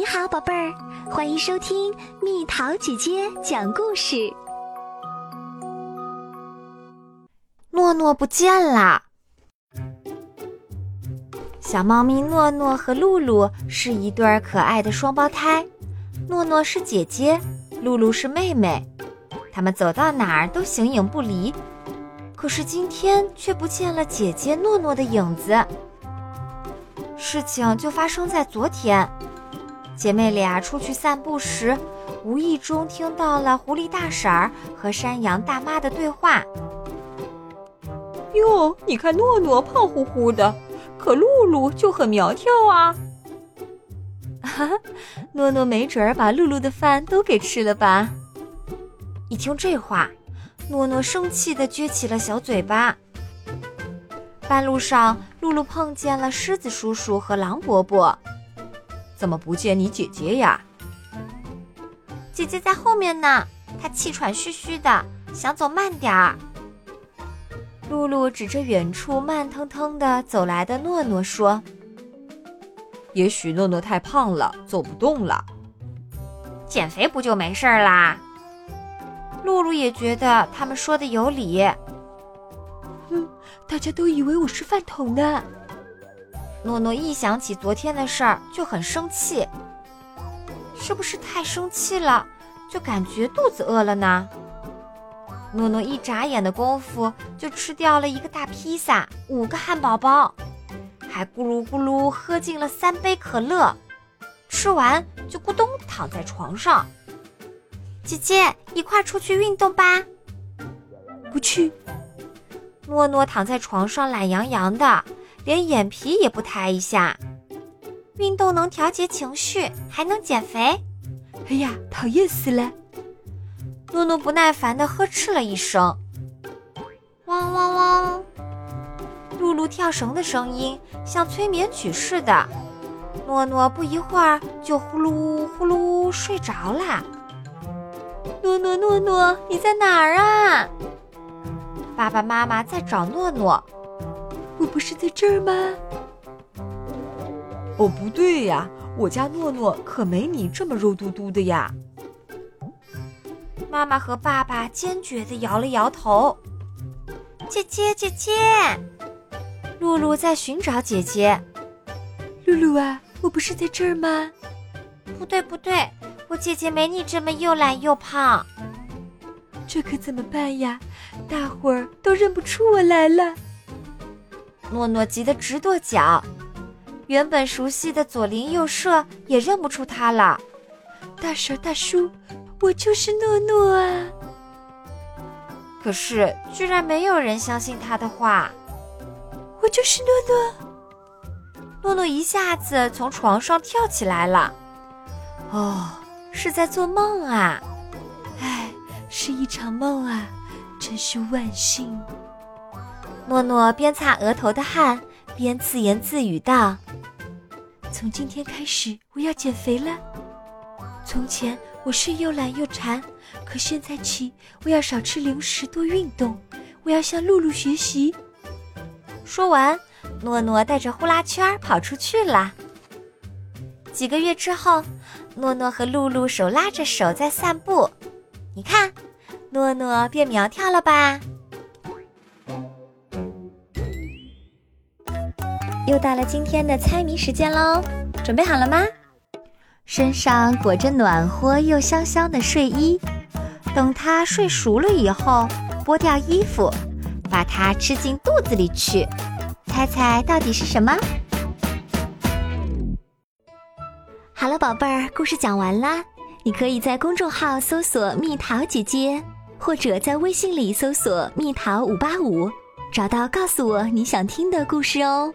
你好，宝贝儿，欢迎收听蜜桃姐姐讲故事。诺诺不见了。小猫咪诺诺和露露是一对可爱的双胞胎，诺诺是姐姐，露露是妹妹。他们走到哪儿都形影不离，可是今天却不见了姐姐诺诺的影子。事情就发生在昨天。姐妹俩出去散步时，无意中听到了狐狸大婶儿和山羊大妈的对话。哟，你看诺诺胖乎乎的，可露露就很苗条啊。哈哈，诺诺没准儿把露露的饭都给吃了吧？一听这话，诺诺生气地撅起了小嘴巴。半路上，露露碰见了狮子叔叔和狼伯伯。怎么不见你姐姐呀？姐姐在后面呢，她气喘吁吁的，想走慢点儿。露露指着远处慢腾腾的走来的诺诺说：“也许诺诺太胖了，走不动了。减肥不就没事啦？”露露也觉得他们说的有理。嗯，大家都以为我是饭桶呢。诺诺一想起昨天的事儿就很生气，是不是太生气了，就感觉肚子饿了呢？诺诺一眨眼的功夫就吃掉了一个大披萨、五个汉堡包，还咕噜咕噜喝进了三杯可乐，吃完就咕咚躺在床上。姐姐，一块出去运动吧。不去。诺诺躺在床上懒洋洋的。连眼皮也不抬一下，运动能调节情绪，还能减肥。哎呀，讨厌死了！诺诺不耐烦地呵斥了一声。汪汪汪！露露跳绳的声音像催眠曲似的。诺诺不一会儿就呼噜呼噜睡着了。诺诺诺诺，你在哪儿啊？爸爸妈妈在找诺诺。我不是在这儿吗？哦，不对呀，我家诺诺可没你这么肉嘟嘟的呀。妈妈和爸爸坚决地摇了摇头。姐姐，姐姐，露露在寻找姐姐。露露啊，我不是在这儿吗？不对，不对，我姐姐没你这么又懒又胖。这可怎么办呀？大伙儿都认不出我来了。诺诺急得直跺脚，原本熟悉的左邻右舍也认不出他了。大婶、大叔，我就是诺诺啊！可是居然没有人相信他的话。我就是诺诺。诺诺一下子从床上跳起来了。哦，是在做梦啊！唉，是一场梦啊，真是万幸。诺诺边擦额头的汗，边自言自语道：“从今天开始，我要减肥了。从前我是又懒又馋，可现在起，我要少吃零食，多运动。我要向露露学习。”说完，诺诺带着呼啦圈跑出去了。几个月之后，诺诺和露露手拉着手在散步，你看，诺诺变苗条了吧？又到了今天的猜谜时间喽，准备好了吗？身上裹着暖和又香香的睡衣，等它睡熟了以后，剥掉衣服，把它吃进肚子里去，猜猜到底是什么？好了，宝贝儿，故事讲完啦。你可以在公众号搜索“蜜桃姐姐”，或者在微信里搜索“蜜桃五八五”，找到告诉我你想听的故事哦。